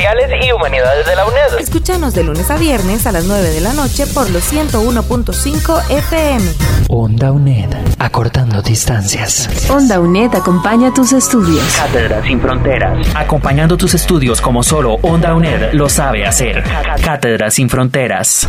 y Humanidades de la UNED. Escúchanos de lunes a viernes a las 9 de la noche por los 101.5 FM. Onda UNED. Acortando distancias. Onda UNED acompaña tus estudios. Cátedra sin fronteras. Acompañando tus estudios como solo Onda UNED lo sabe hacer. Cátedra sin fronteras.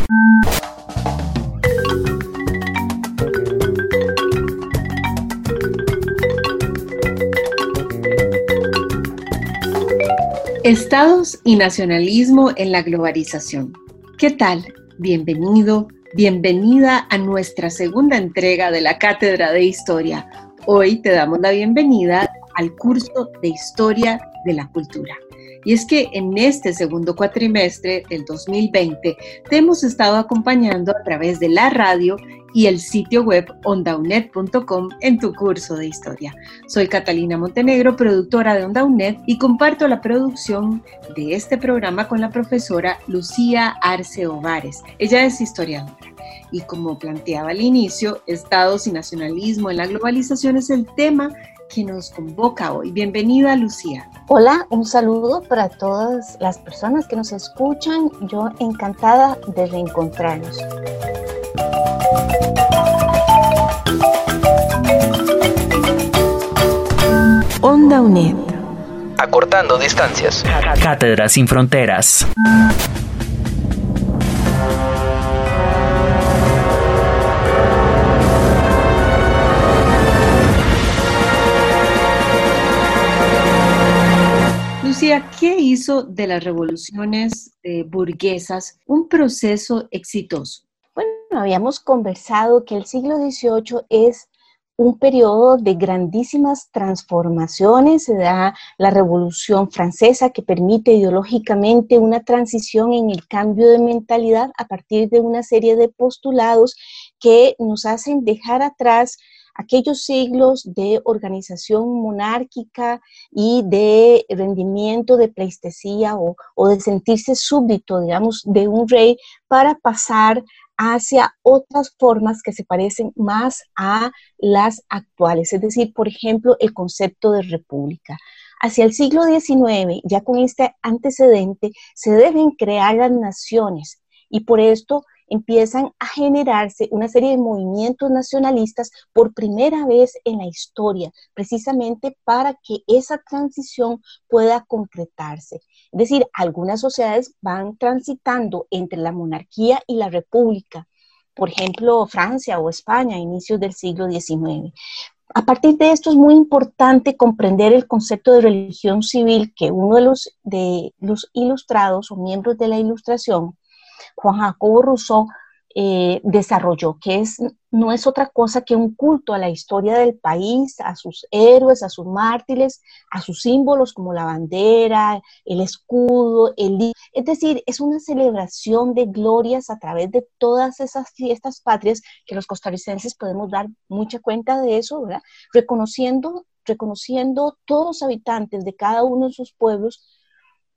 Estados y nacionalismo en la globalización. ¿Qué tal? Bienvenido, bienvenida a nuestra segunda entrega de la Cátedra de Historia. Hoy te damos la bienvenida al curso de Historia de la Cultura. Y es que en este segundo cuatrimestre del 2020 te hemos estado acompañando a través de la radio y el sitio web ondaunet.com en tu curso de historia. Soy Catalina Montenegro, productora de OndaUNED y comparto la producción de este programa con la profesora Lucía Arce Ovares. Ella es historiadora y como planteaba al inicio, estados y nacionalismo en la globalización es el tema que nos convoca hoy. Bienvenida, Lucía. Hola, un saludo para todas las personas que nos escuchan. Yo encantada de reencontrarnos. Onda UNED. Acortando distancias. Cátedra sin fronteras. Lucía, ¿qué hizo de las revoluciones eh, burguesas un proceso exitoso? Bueno, habíamos conversado que el siglo XVIII es un periodo de grandísimas transformaciones, se da la Revolución Francesa que permite ideológicamente una transición en el cambio de mentalidad a partir de una serie de postulados que nos hacen dejar atrás aquellos siglos de organización monárquica y de rendimiento de pleistesía o, o, de sentirse súbdito, digamos, de un rey para pasar hacia otras formas que se parecen más a las actuales, es decir, por ejemplo, el concepto de república. Hacia el siglo XIX, ya con este antecedente, se deben crear las naciones y por esto empiezan a generarse una serie de movimientos nacionalistas por primera vez en la historia, precisamente para que esa transición pueda concretarse. Es decir, algunas sociedades van transitando entre la monarquía y la república, por ejemplo, Francia o España a inicios del siglo XIX. A partir de esto es muy importante comprender el concepto de religión civil que uno de los, de los ilustrados o miembros de la ilustración Juan Jacobo Rousseau eh, desarrolló, que es, no es otra cosa que un culto a la historia del país, a sus héroes, a sus mártires, a sus símbolos como la bandera, el escudo, el... Es decir, es una celebración de glorias a través de todas esas fiestas patrias que los costarricenses podemos dar mucha cuenta de eso, ¿verdad? Reconociendo, reconociendo todos los habitantes de cada uno de sus pueblos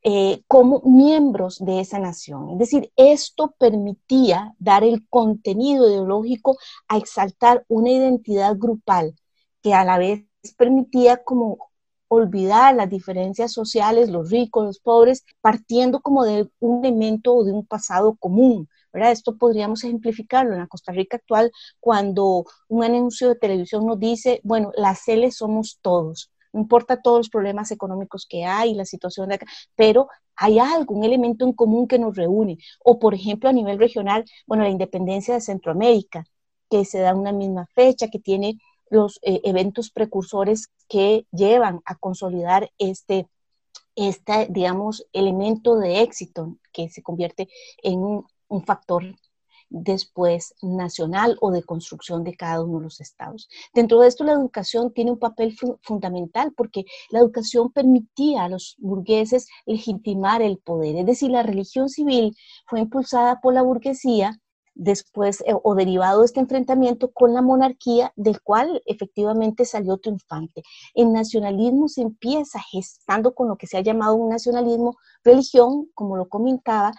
eh, como miembros de esa nación. Es decir, esto permitía dar el contenido ideológico a exaltar una identidad grupal que a la vez permitía como olvidar las diferencias sociales, los ricos, los pobres, partiendo como de un elemento o de un pasado común. ¿verdad? Esto podríamos ejemplificarlo en la Costa Rica actual cuando un anuncio de televisión nos dice, bueno, las L somos todos no importa todos los problemas económicos que hay, la situación de acá, pero hay algún elemento en común que nos reúne. O, por ejemplo, a nivel regional, bueno, la independencia de Centroamérica, que se da una misma fecha, que tiene los eh, eventos precursores que llevan a consolidar este, este, digamos, elemento de éxito que se convierte en un, un factor después nacional o de construcción de cada uno de los estados. Dentro de esto la educación tiene un papel fundamental porque la educación permitía a los burgueses legitimar el poder, es decir, la religión civil fue impulsada por la burguesía después eh, o derivado de este enfrentamiento con la monarquía, del cual efectivamente salió triunfante. El nacionalismo se empieza gestando con lo que se ha llamado un nacionalismo religión, como lo comentaba,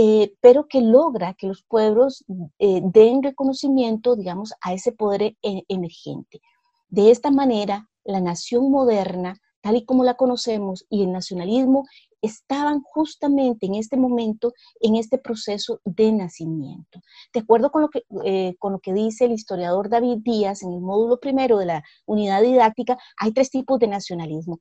eh, pero que logra que los pueblos eh, den reconocimiento, digamos, a ese poder emergente. De esta manera, la nación moderna, tal y como la conocemos, y el nacionalismo estaban justamente en este momento en este proceso de nacimiento. De acuerdo con lo que, eh, con lo que dice el historiador David Díaz en el módulo primero de la unidad didáctica, hay tres tipos de nacionalismo.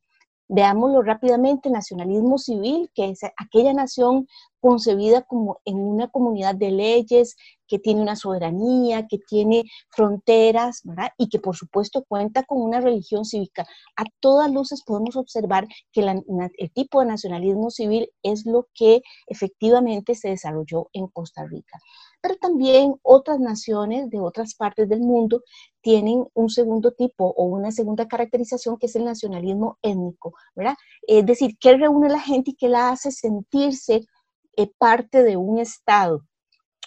Veámoslo rápidamente, nacionalismo civil, que es aquella nación concebida como en una comunidad de leyes, que tiene una soberanía, que tiene fronteras. Y que por supuesto cuenta con una religión cívica. A todas luces podemos observar que el tipo de nacionalismo civil es lo que efectivamente se desarrolló en Costa Rica. Pero también otras naciones de otras partes del mundo tienen un segundo tipo o una segunda caracterización que es el nacionalismo étnico, ¿verdad? Es decir, que reúne a la gente y que la hace sentirse eh, parte de un Estado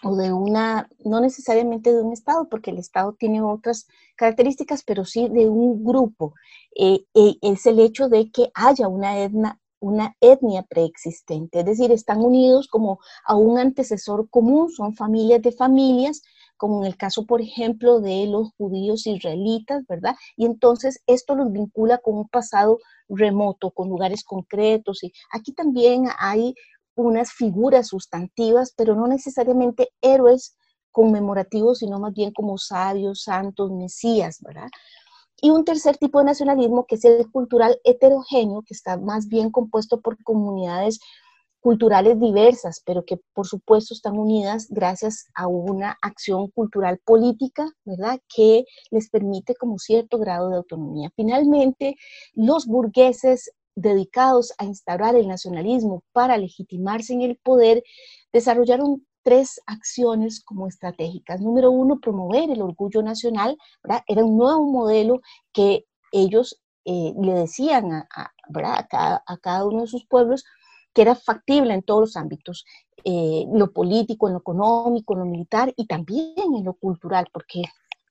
o de una, no necesariamente de un Estado, porque el Estado tiene otras características, pero sí de un grupo. Eh, eh, es el hecho de que haya una etnia, una etnia preexistente, es decir, están unidos como a un antecesor común, son familias de familias, como en el caso, por ejemplo, de los judíos israelitas, ¿verdad? Y entonces esto los vincula con un pasado remoto, con lugares concretos. Y aquí también hay unas figuras sustantivas, pero no necesariamente héroes conmemorativos, sino más bien como sabios, santos, mesías, ¿verdad? Y un tercer tipo de nacionalismo, que es el cultural heterogéneo, que está más bien compuesto por comunidades culturales diversas, pero que por supuesto están unidas gracias a una acción cultural política, ¿verdad? Que les permite como cierto grado de autonomía. Finalmente, los burgueses dedicados a instaurar el nacionalismo para legitimarse en el poder, desarrollaron tres acciones como estratégicas. Número uno, promover el orgullo nacional, era un nuevo modelo que ellos eh, le decían a, cada, uno de sus pueblos que era factible en todos los ámbitos, eh, lo político, en lo económico, lo militar y también en lo cultural, porque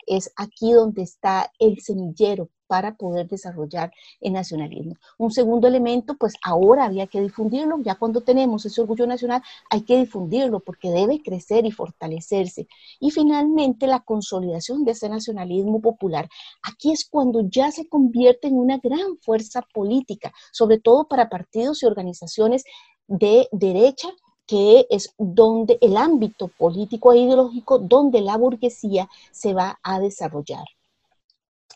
es aquí donde está el semillero para poder desarrollar el nacionalismo. Un segundo elemento, pues ahora había que difundirlo, ya cuando tenemos ese orgullo nacional hay que difundirlo porque debe crecer y fortalecerse. Y finalmente la consolidación de ese nacionalismo popular. Aquí es cuando ya se convierte en una gran fuerza política, sobre todo para partidos y organizaciones de derecha que es donde el ámbito político e ideológico donde la burguesía se va a desarrollar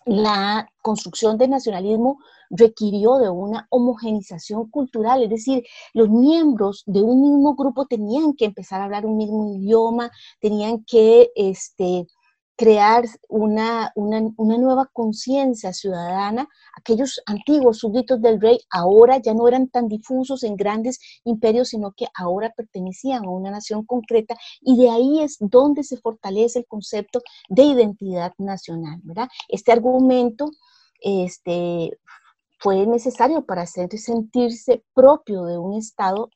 la construcción del nacionalismo requirió de una homogenización cultural, es decir, los miembros de un mismo grupo tenían que empezar a hablar un mismo idioma, tenían que este, crear una, una, nueva conciencia ciudadana. Aquellos antiguos súbditos del rey ahora ya no eran tan difusos en grandes imperios, sino que ahora pertenecían a una nación concreta y de ahí es donde se fortalece el concepto de identidad nacional. ¿verdad? Este argumento este, fue necesario para sentirse propio de un Estado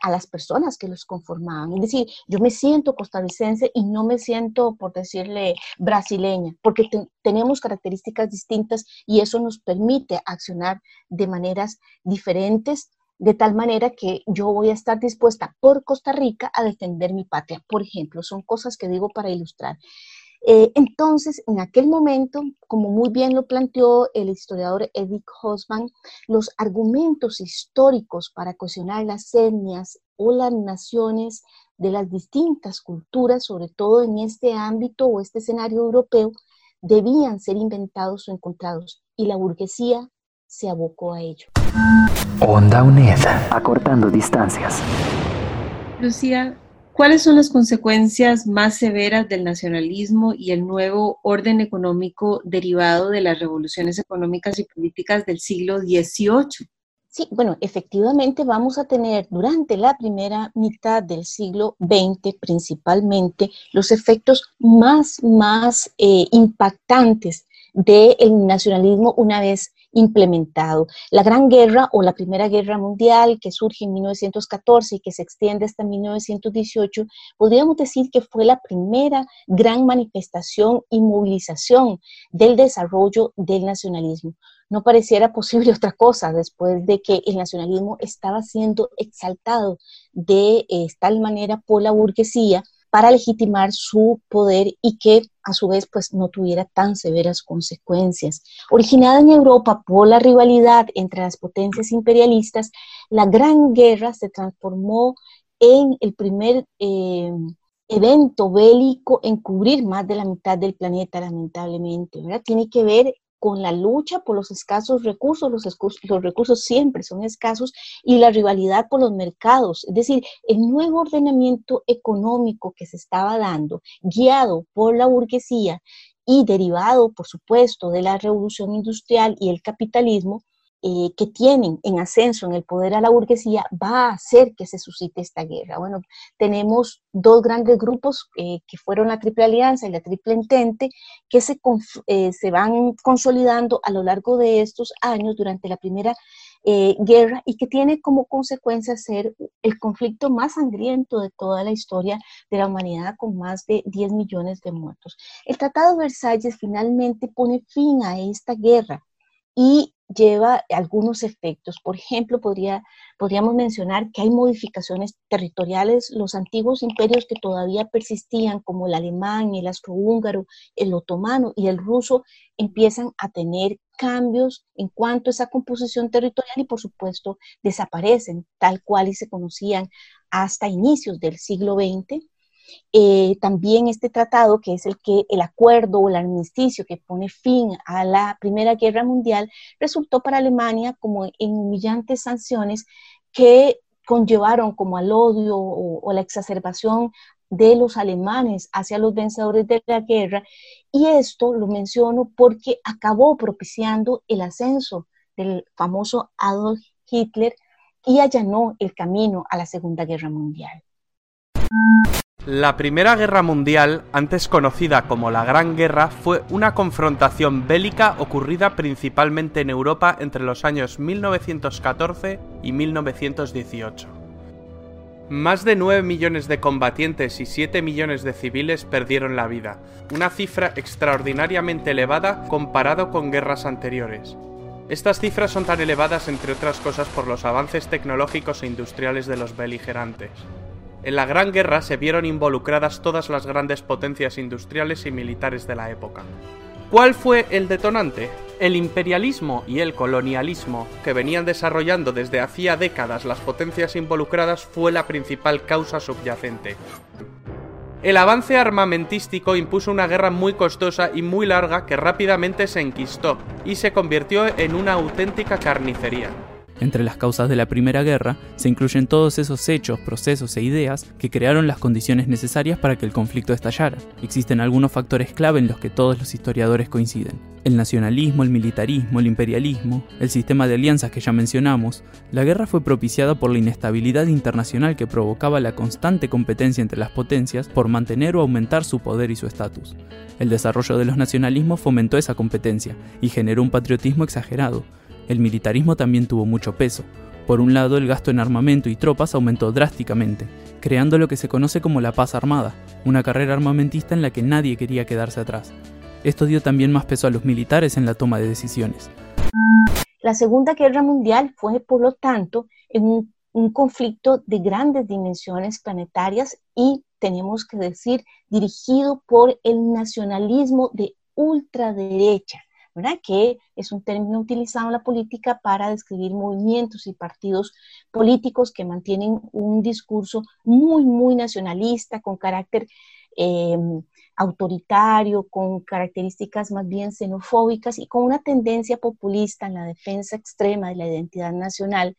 a las personas que los conformaban. Es decir, yo me siento costarricense y no me siento, por decirle, brasileña, porque tenemos características distintas y eso nos permite accionar de maneras diferentes de tal manera que yo voy a estar dispuesta por Costa Rica a defender mi patria. Por ejemplo, son cosas que digo para ilustrar. Eh, entonces, en aquel momento, como muy bien lo planteó el historiador Edith Hosman, los argumentos históricos para cuestionar las etnias o las naciones de las distintas culturas, sobre todo en este ámbito o este escenario europeo, debían ser inventados o encontrados, y la burguesía se abocó a ello. Onda UNED, acortando distancias. Lucía, ¿Cuáles son las consecuencias más severas del nacionalismo y el nuevo orden económico derivado de las revoluciones económicas y políticas del siglo XVIII? Sí, bueno, efectivamente vamos a tener durante la primera mitad del siglo XX principalmente los efectos más, más eh, impactantes del nacionalismo una vez implementado. La Gran Guerra o la Primera Guerra Mundial, que surge en 1914 y que se extiende hasta 1918, podríamos decir que fue la primera gran manifestación y movilización del desarrollo del nacionalismo no pareciera posible otra cosa después de que el nacionalismo estaba siendo exaltado de eh, tal manera por la burguesía para legitimar su poder y que a su vez pues no tuviera tan severas consecuencias. Originada en Europa por la rivalidad entre las potencias imperialistas, la Gran Guerra se transformó en el primer eh, evento bélico en cubrir más de la mitad del planeta, lamentablemente. Tiene que ver con la lucha por los escasos recursos, los, los, recursos siempre son escasos, y la rivalidad por los mercados. Es decir, el nuevo ordenamiento económico que se estaba dando, guiado por la burguesía y derivado, por supuesto, de la revolución industrial y el capitalismo, eh, que tienen en ascenso en el poder a la burguesía va a hacer que se suscite esta guerra. Bueno, tenemos dos grandes grupos eh, que fueron la Triple Alianza y la Triple Entente, que se, eh, se van consolidando a lo largo de estos años durante la primera guerra y que tiene como consecuencia ser el conflicto más sangriento de toda la historia de la humanidad con más de 10 millones de muertos. El Tratado de Versalles finalmente pone fin a esta guerra y lleva algunos efectos. Por ejemplo, podría, podríamos mencionar que hay modificaciones territoriales. Los antiguos imperios que todavía persistían, como el alemán, el austrohúngaro, el otomano y el ruso, empiezan a tener cambios en cuanto a esa composición territorial y por supuesto desaparecen tal cual y se conocían hasta inicios del siglo XX eh, también este tratado, que es el que el acuerdo o el armisticio que pone fin a la Primera Guerra Mundial, resultó para Alemania como en humillantes sanciones que conllevaron como al odio o, la exacerbación de los alemanes hacia los vencedores de la guerra. Y esto lo menciono porque acabó propiciando el ascenso del famoso Adolf Hitler y allanó el camino a la Segunda Guerra Mundial. La Primera Guerra Mundial, antes conocida como la Gran Guerra, fue una confrontación bélica ocurrida principalmente en Europa entre los años 1914 y 1918. Más de 9 millones de combatientes y 7 millones de civiles perdieron la vida, una cifra extraordinariamente elevada comparado con guerras anteriores. Estas cifras son tan elevadas entre otras cosas por los avances tecnológicos e industriales de los beligerantes. En la Gran Guerra se vieron involucradas todas las grandes potencias industriales y militares de la época. ¿Cuál fue el detonante? El imperialismo y el colonialismo que venían desarrollando desde hacía décadas las potencias involucradas fue la principal causa subyacente. El avance armamentístico impuso una guerra muy costosa y muy larga que rápidamente se enquistó y se convirtió en una auténtica carnicería. Entre las causas de la Primera Guerra se incluyen todos esos hechos, procesos e ideas que crearon las condiciones necesarias para que el conflicto estallara. Existen algunos factores clave en los que todos los historiadores coinciden. El nacionalismo, el militarismo, el imperialismo, el sistema de alianzas que ya mencionamos, la guerra fue propiciada por la inestabilidad internacional que provocaba la constante competencia entre las potencias por mantener o aumentar su poder y su estatus. El desarrollo de los nacionalismos fomentó esa competencia y generó un patriotismo exagerado, el militarismo también tuvo mucho peso. Por un lado, el gasto en armamento y tropas aumentó drásticamente, creando lo que se conoce como la paz armada, una carrera armamentista en la que nadie quería quedarse atrás. Esto dio también más peso a los militares en la toma de decisiones. La Segunda Guerra Mundial fue, por lo tanto, un, conflicto de grandes dimensiones planetarias y, tenemos que decir, dirigido por el nacionalismo de ultraderecha que es un término utilizado en la política para describir movimientos y partidos políticos que mantienen un discurso muy, muy nacionalista, con carácter em, autoritario, con características más bien xenofóbicas y con una tendencia populista en la defensa extrema de la identidad nacional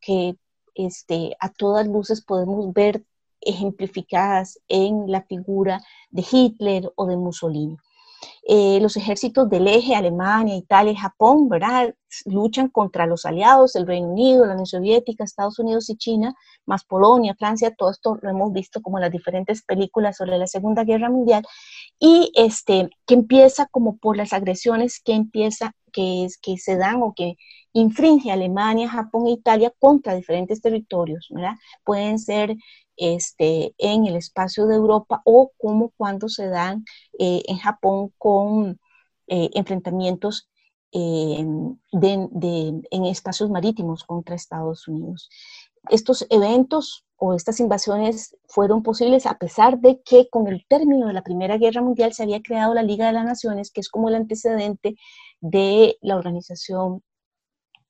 que, este, a todas luces podemos ver ejemplificadas en la figura de Hitler o de Mussolini. Eh, los ejércitos del eje, Alemania, Italia y Japón, ¿verdad? Luchan contra los aliados, el Reino Unido, la Unión Soviética, Estados Unidos y China, más Polonia, Francia, todo esto lo hemos visto como las diferentes películas sobre la Segunda Guerra Mundial, y este, que empieza como por las agresiones que empieza, que, es, que se dan o que infringe Alemania, Japón e Italia contra diferentes territorios, ¿verdad? Pueden ser este, en el espacio de Europa o como cuando se dan eh, en Japón con eh, enfrentamientos eh, en espacios marítimos contra Estados Unidos. Estos eventos o estas invasiones fueron posibles a pesar de que con el término de la Primera Guerra Mundial se había creado la Liga de las Naciones, que es como el antecedente de la organización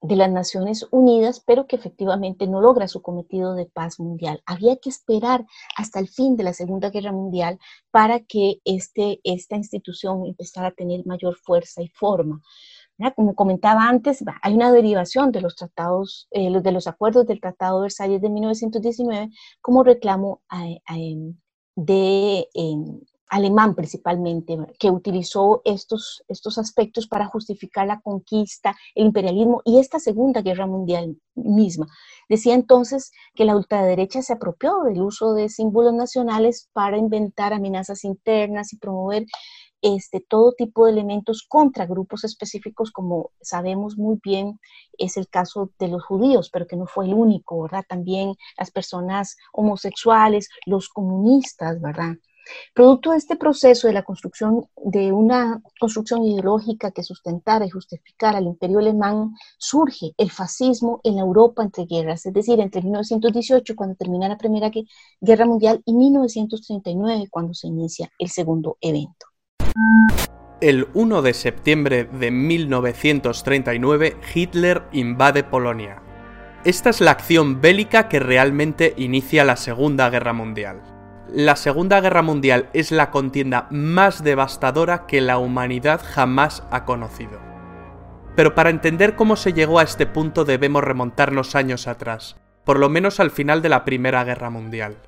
de las Naciones Unidas, pero que efectivamente no logra su cometido de paz mundial. Había que esperar hasta el fin de la Segunda Guerra Mundial para que este, esta institución empezara a tener mayor fuerza y forma. Como comentaba antes, hay una derivación de los tratados, eh, de los acuerdos del Tratado de Versalles de 1919 como reclamo de em, alemán principalmente, que utilizó estos, estos aspectos para justificar la conquista, el imperialismo y esta Segunda Guerra Mundial misma. Decía entonces que la ultraderecha se apropió del uso de símbolos nacionales para inventar amenazas internas y promover este, todo tipo de elementos contra grupos específicos, como sabemos muy bien, es el caso de los judíos, pero que no fue el único, ¿verdad? También las personas homosexuales, los comunistas, ¿verdad? Producto de este proceso de la construcción de una construcción ideológica que sustentara y justificara al imperio alemán, surge el fascismo en la Europa entre guerras, es decir, entre 1918, cuando termina la Primera Guerra Mundial, y 1939, cuando se inicia el segundo evento. El 1 de septiembre de 1939, Hitler invade Polonia. Esta es la acción bélica que realmente inicia la Segunda Guerra Mundial la Segunda Guerra Mundial es la contienda más devastadora que la humanidad jamás ha conocido. Pero para entender cómo se llegó a este punto debemos remontarnos años atrás, por lo menos al final de la Primera Guerra Mundial.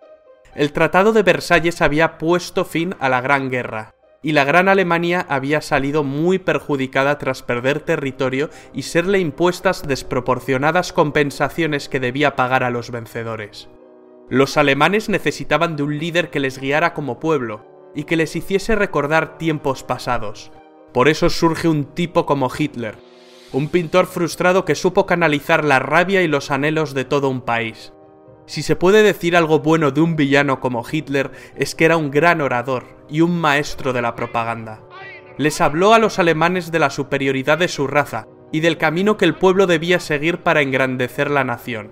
El Tratado de Versalles había puesto fin a la Gran Guerra, y la Gran Alemania había salido muy perjudicada tras perder territorio y serle impuestas desproporcionadas compensaciones que debía pagar a los vencedores. Los alemanes necesitaban de un líder que les guiara como pueblo y que les hiciese recordar tiempos pasados. Por eso surge un tipo como Hitler, un pintor frustrado que supo canalizar la rabia y los anhelos de todo un país. Si se puede decir algo bueno de un villano como Hitler es que era un gran orador y un maestro de la propaganda. Les habló a los alemanes de la superioridad de su raza y del camino que el pueblo debía seguir para engrandecer la nación.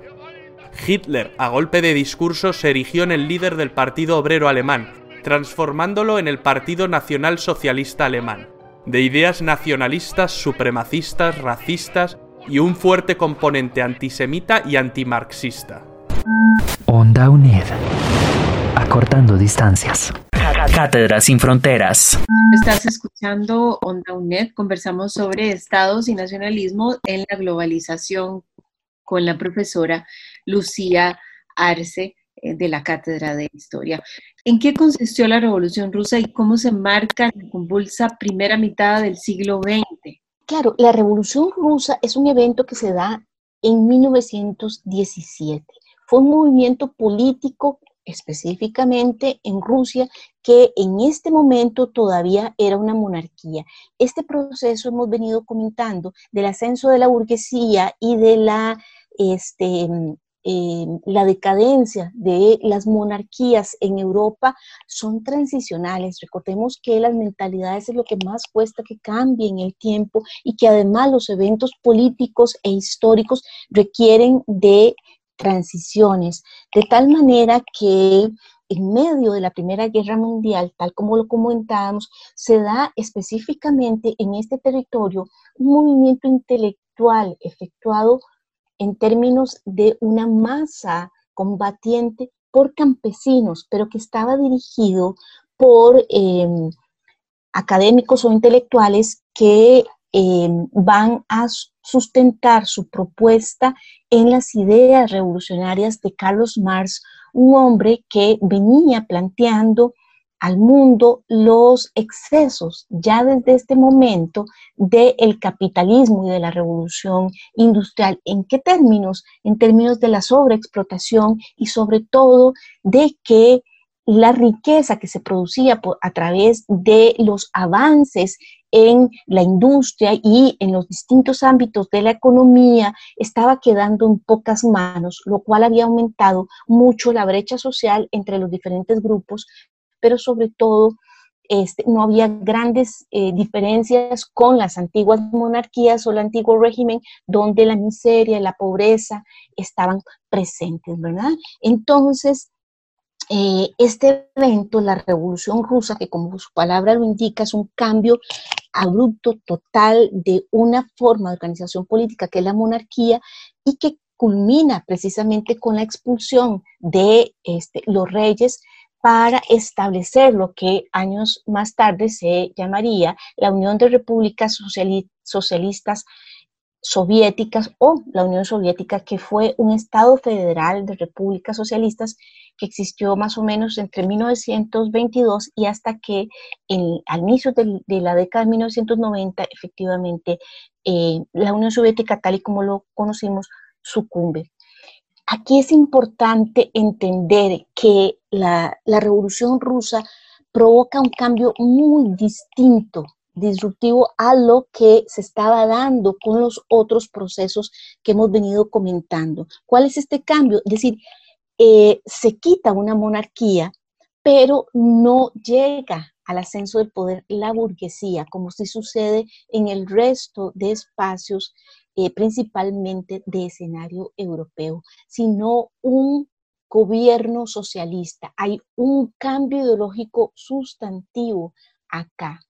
Hitler, a golpe de discurso, se erigió en el líder del Partido Obrero Alemán, transformándolo en el Partido Nacional Socialista Alemán, de ideas nacionalistas, supremacistas, racistas y un fuerte componente antisemita y antimarxista. Onda UNED. Acortando distancias. Cátedra sin fronteras. Estás escuchando Onda UNED. Conversamos sobre estados y nacionalismo en la globalización con la profesora Lucía Arce eh, de la Cátedra de Historia. ¿En qué consistió la Revolución Rusa y cómo se marca la convulsa primera mitad del siglo XX? Claro, la Revolución Rusa es un evento que se da en 1917. Fue un movimiento político específicamente en Rusia, que en este momento todavía era una monarquía. Este proceso hemos venido comentando del ascenso de la burguesía y de la este, eh, la decadencia de las monarquías en Europa son transicionales. Recordemos que las mentalidades es lo que más cuesta que cambie en el tiempo y que además los eventos políticos e históricos requieren de transiciones, de tal manera que en medio de la Primera Guerra Mundial, tal como lo comentábamos, se da específicamente en este territorio un movimiento intelectual efectuado en términos de una masa combatiente por campesinos, pero que estaba dirigido por em, académicos o intelectuales que em, van a sustentar su propuesta en las ideas revolucionarias de Carlos Marx, un hombre que venía planteando al mundo los excesos ya desde este momento del capitalismo y de la revolución industrial. ¿En qué términos? En términos de la sobreexplotación y sobre todo de que la riqueza que se producía a través de los avances en la industria y en los distintos ámbitos de la economía estaba quedando en pocas manos, lo cual había aumentado mucho la brecha social entre los diferentes grupos pero sobre todo este, no había grandes eh, diferencias con las antiguas monarquías o el antiguo régimen donde la miseria y la pobreza estaban presentes, ¿verdad? Entonces, eh, este evento, la Revolución Rusa, que como su palabra lo indica, es un cambio abrupto, total, de una forma de organización política que es la monarquía y que culmina precisamente con la expulsión de este, los reyes para establecer lo que años más tarde se llamaría la Unión de Repúblicas Socialistas Soviéticas o la Unión Soviética, que fue un Estado federal de repúblicas socialistas que existió más o menos entre 1922 y hasta que al inicio de, la década de 1990, efectivamente, eh, la Unión Soviética, tal y como lo conocimos, sucumbe. Aquí es importante entender que la, revolución rusa provoca un cambio muy distinto disruptivo a lo que se estaba dando con los otros procesos que hemos venido comentando. ¿Cuál es este cambio? Es decir, eh, se quita una monarquía, pero no llega al ascenso del poder la burguesía, como si sucede en el resto de espacios eh, principalmente de escenario europeo, sino un gobierno socialista. Hay un cambio ideológico sustantivo acá.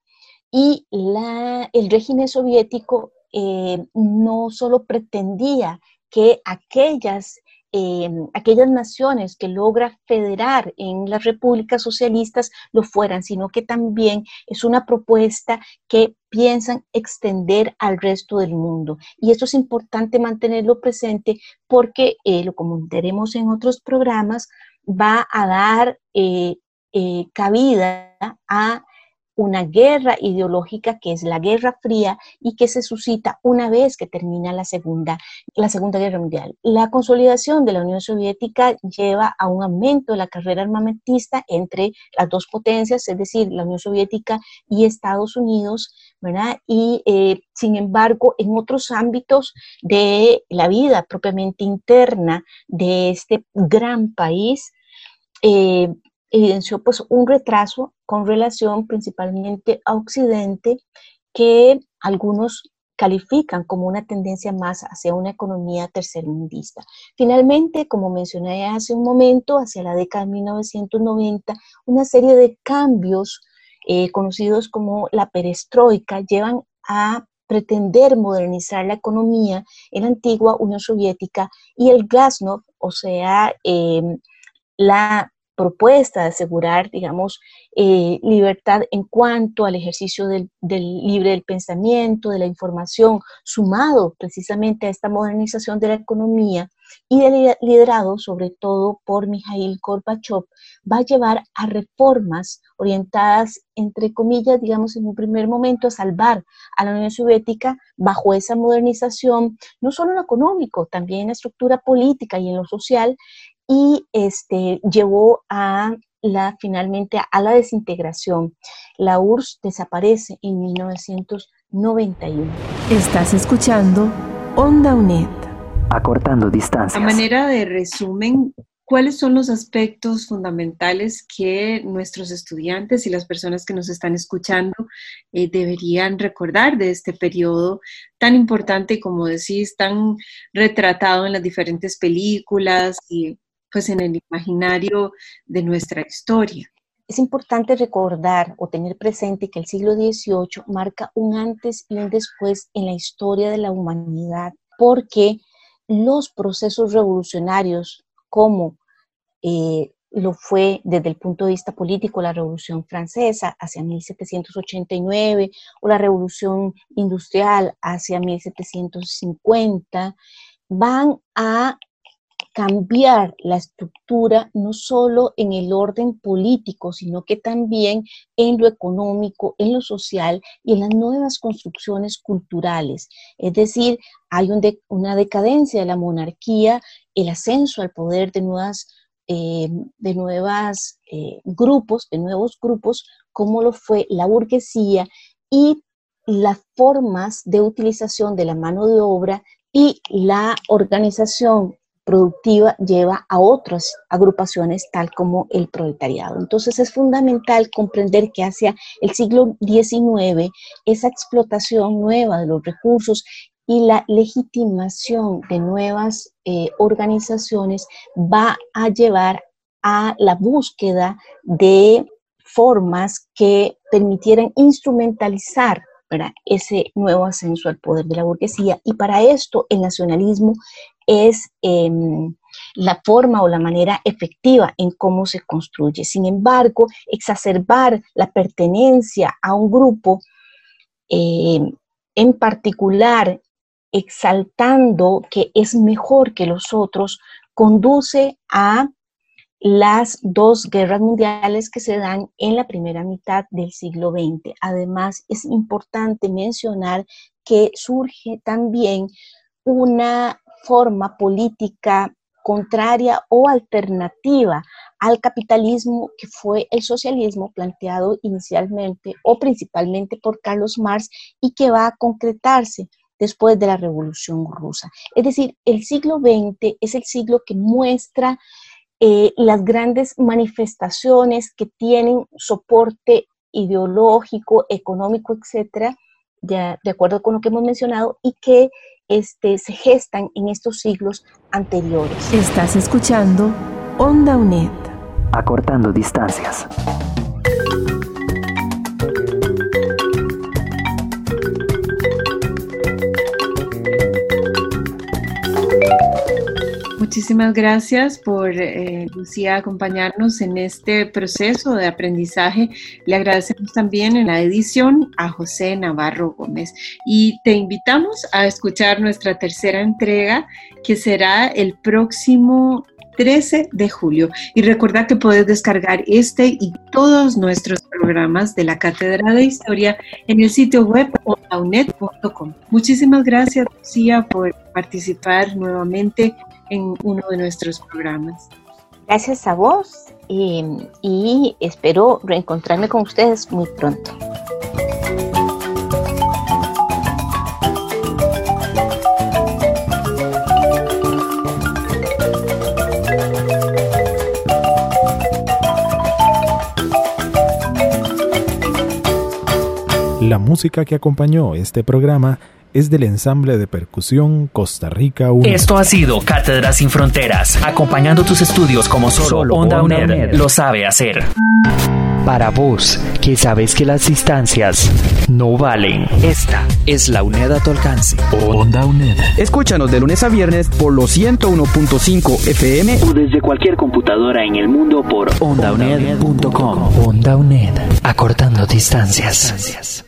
Y la, el régimen soviético eh, no solo pretendía que aquellas Em, aquellas naciones que logra federar en las repúblicas socialistas lo fueran, sino que también es una propuesta que piensan extender al resto del mundo. Y esto es importante mantenerlo presente porque, eh, lo comentaremos en otros programas, va a dar eh, eh, cabida a una guerra ideológica que es la Guerra Fría y que se suscita una vez que termina la Segunda, la segunda Guerra Mundial. La consolidación de la Unión Soviética lleva a un aumento de la carrera armamentista entre las dos potencias, es decir, la Unión Soviética y Estados Unidos, ¿verdad? Y eh, sin embargo, en otros ámbitos de la vida propiamente interna de este gran país, eh, evidenció pues un retraso con relación principalmente a Occidente que algunos califican como una tendencia más hacia una economía tercermundista. Finalmente, como mencioné hace un momento, hacia la década de 1990, una serie de cambios eh, conocidos como la perestroika llevan a pretender modernizar la economía en la antigua Unión Soviética y el glasnost, o sea, em, la propuesta de asegurar, digamos, eh, libertad en cuanto al ejercicio del, libre pensamiento, de la información, sumado precisamente a esta modernización de la economía y de liderado sobre todo por Mikhail Gorbachev, va a llevar a reformas orientadas, entre comillas, digamos, en un primer momento a salvar a la Unión Soviética bajo esa modernización, no solo en lo económico, también en la estructura política y en lo social, y este, llevó a la, finalmente a la desintegración. La URSS desaparece en 1991. Estás escuchando Onda UNED. Acortando distancias. A manera de resumen, ¿cuáles son los aspectos fundamentales que nuestros estudiantes y las personas que nos están escuchando eh, deberían recordar de este periodo tan importante, como decís, tan retratado en las diferentes películas y pues en el imaginario de nuestra historia. Es importante recordar o tener presente que el siglo XVIII marca un antes y un después en la historia de la humanidad, porque los procesos revolucionarios como eh, lo fue desde el punto de vista político la Revolución Francesa hacia 1789 o la Revolución Industrial hacia 1750, van a cambiar la estructura no solo en el orden político, sino que también en lo económico, en lo social y en las nuevas construcciones culturales. Es decir, hay una decadencia de la monarquía, el ascenso al poder de nuevas eh, de nuevos eh, grupos, de nuevos grupos, como lo fue la burguesía y las formas de utilización de la mano de obra y la organización productiva lleva a otras agrupaciones tal como el proletariado. Entonces es fundamental comprender que hacia el siglo XIX esa explotación nueva de los recursos y la legitimación de nuevas eh, organizaciones va a llevar a la búsqueda de formas que permitieran instrumentalizar ese nuevo ascenso al poder de la burguesía. Y para esto el nacionalismo es em, la forma o la manera efectiva en cómo se construye. Sin embargo, exacerbar la pertenencia a un grupo em, en particular, exaltando que es mejor que los otros, conduce a las dos guerras mundiales que se dan en la primera mitad del siglo XX. Además, es importante mencionar que surge también una forma política contraria o alternativa al capitalismo que fue el socialismo planteado inicialmente o principalmente por Carlos Marx y que va a concretarse después de la Revolución Rusa. Es decir, el siglo XX es el siglo que muestra eh, las grandes manifestaciones que tienen soporte ideológico, económico, etcétera, de, de acuerdo con lo que hemos mencionado, y que este, se gestan en estos siglos anteriores. Estás escuchando Onda UNED. Acortando distancias. Muchísimas gracias por, eh, Lucía, acompañarnos en este proceso de aprendizaje. Le agradecemos también en la edición a José Navarro Gómez y te invitamos a escuchar nuestra tercera entrega que será el próximo 13 de julio. Y recuerda que puedes descargar este y todos nuestros programas de la Cátedra de Historia en el sitio web onaunet.com. Muchísimas gracias, Lucía, por participar nuevamente en uno de nuestros programas. Gracias a vos y espero reencontrarme con ustedes muy pronto. La música que acompañó este programa es del ensamble de percusión Costa Rica 1. Esto ha sido Cátedras sin Fronteras, acompañando tus estudios como solo, Onda, UNED, lo sabe hacer. Para vos, que sabes que las distancias no valen. Esta es la UNED a tu alcance. Onda UNED. Escúchanos de lunes a viernes por los 101.5 FM o desde cualquier computadora en el mundo por ondauned.com. Onda UNED, acortando distancias.